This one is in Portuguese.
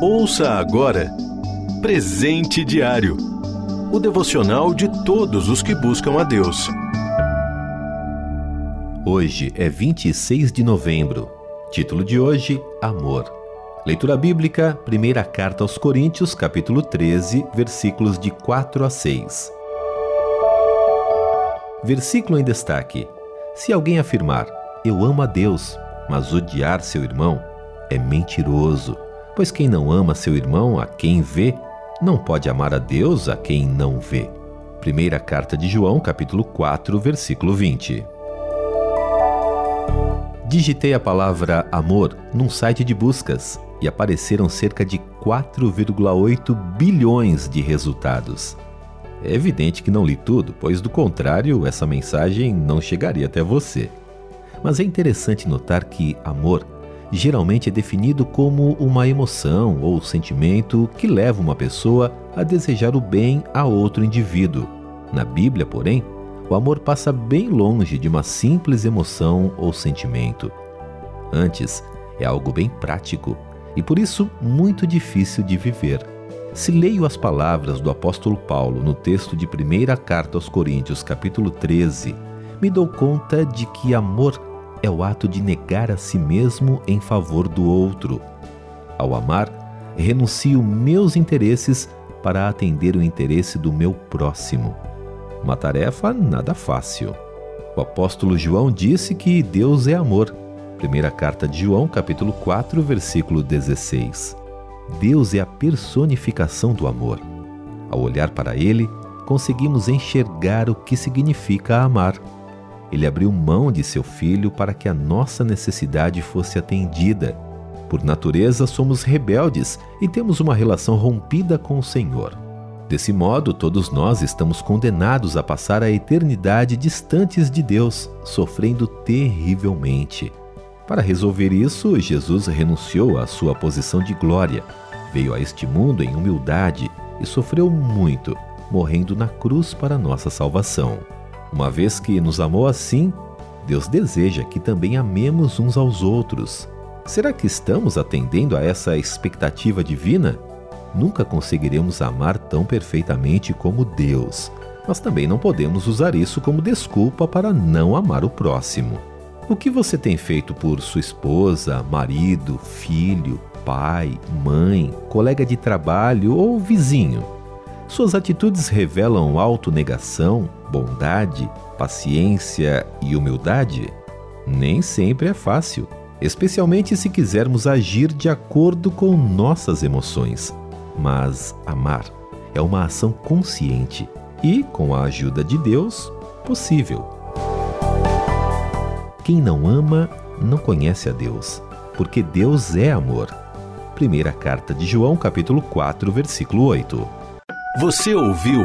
Ouça agora Presente Diário o devocional de todos os que buscam a Deus. Hoje é 26 de novembro. Título de hoje: Amor. Leitura bíblica, primeira carta aos Coríntios, capítulo 13, versículos de 4 a 6. Versículo em destaque: Se alguém afirmar, Eu amo a Deus, mas odiar seu irmão, é mentiroso, pois quem não ama seu irmão a quem vê, não pode amar a Deus a quem não vê. Primeira carta de João, capítulo 4, versículo 20. Digitei a palavra amor num site de buscas e apareceram cerca de 4,8 bilhões de resultados. É evidente que não li tudo, pois do contrário, essa mensagem não chegaria até você. Mas é interessante notar que amor geralmente é definido como uma emoção ou sentimento que leva uma pessoa a desejar o bem a outro indivíduo. Na Bíblia, porém, o amor passa bem longe de uma simples emoção ou sentimento. Antes, é algo bem prático e por isso muito difícil de viver. Se leio as palavras do apóstolo Paulo no texto de primeira carta aos Coríntios, capítulo 13, me dou conta de que amor é o ato de negar a si mesmo em favor do outro. Ao amar, renuncio meus interesses para atender o interesse do meu próximo. Uma tarefa nada fácil. O apóstolo João disse que Deus é amor. Primeira carta de João, capítulo 4, versículo 16. Deus é a personificação do amor. Ao olhar para ele, conseguimos enxergar o que significa amar. Ele abriu mão de seu filho para que a nossa necessidade fosse atendida. Por natureza, somos rebeldes e temos uma relação rompida com o Senhor. Desse modo, todos nós estamos condenados a passar a eternidade distantes de Deus, sofrendo terrivelmente. Para resolver isso, Jesus renunciou à sua posição de glória, veio a este mundo em humildade e sofreu muito, morrendo na cruz para nossa salvação. Uma vez que nos amou assim, Deus deseja que também amemos uns aos outros. Será que estamos atendendo a essa expectativa divina? Nunca conseguiremos amar tão perfeitamente como Deus, mas também não podemos usar isso como desculpa para não amar o próximo. O que você tem feito por sua esposa, marido, filho, pai, mãe, colega de trabalho ou vizinho? Suas atitudes revelam autonegação, bondade, paciência e humildade? Nem sempre é fácil, especialmente se quisermos agir de acordo com nossas emoções. Mas amar é uma ação consciente e, com a ajuda de Deus, possível. Quem não ama não conhece a Deus, porque Deus é amor. Primeira carta de João, capítulo 4, versículo 8. Você ouviu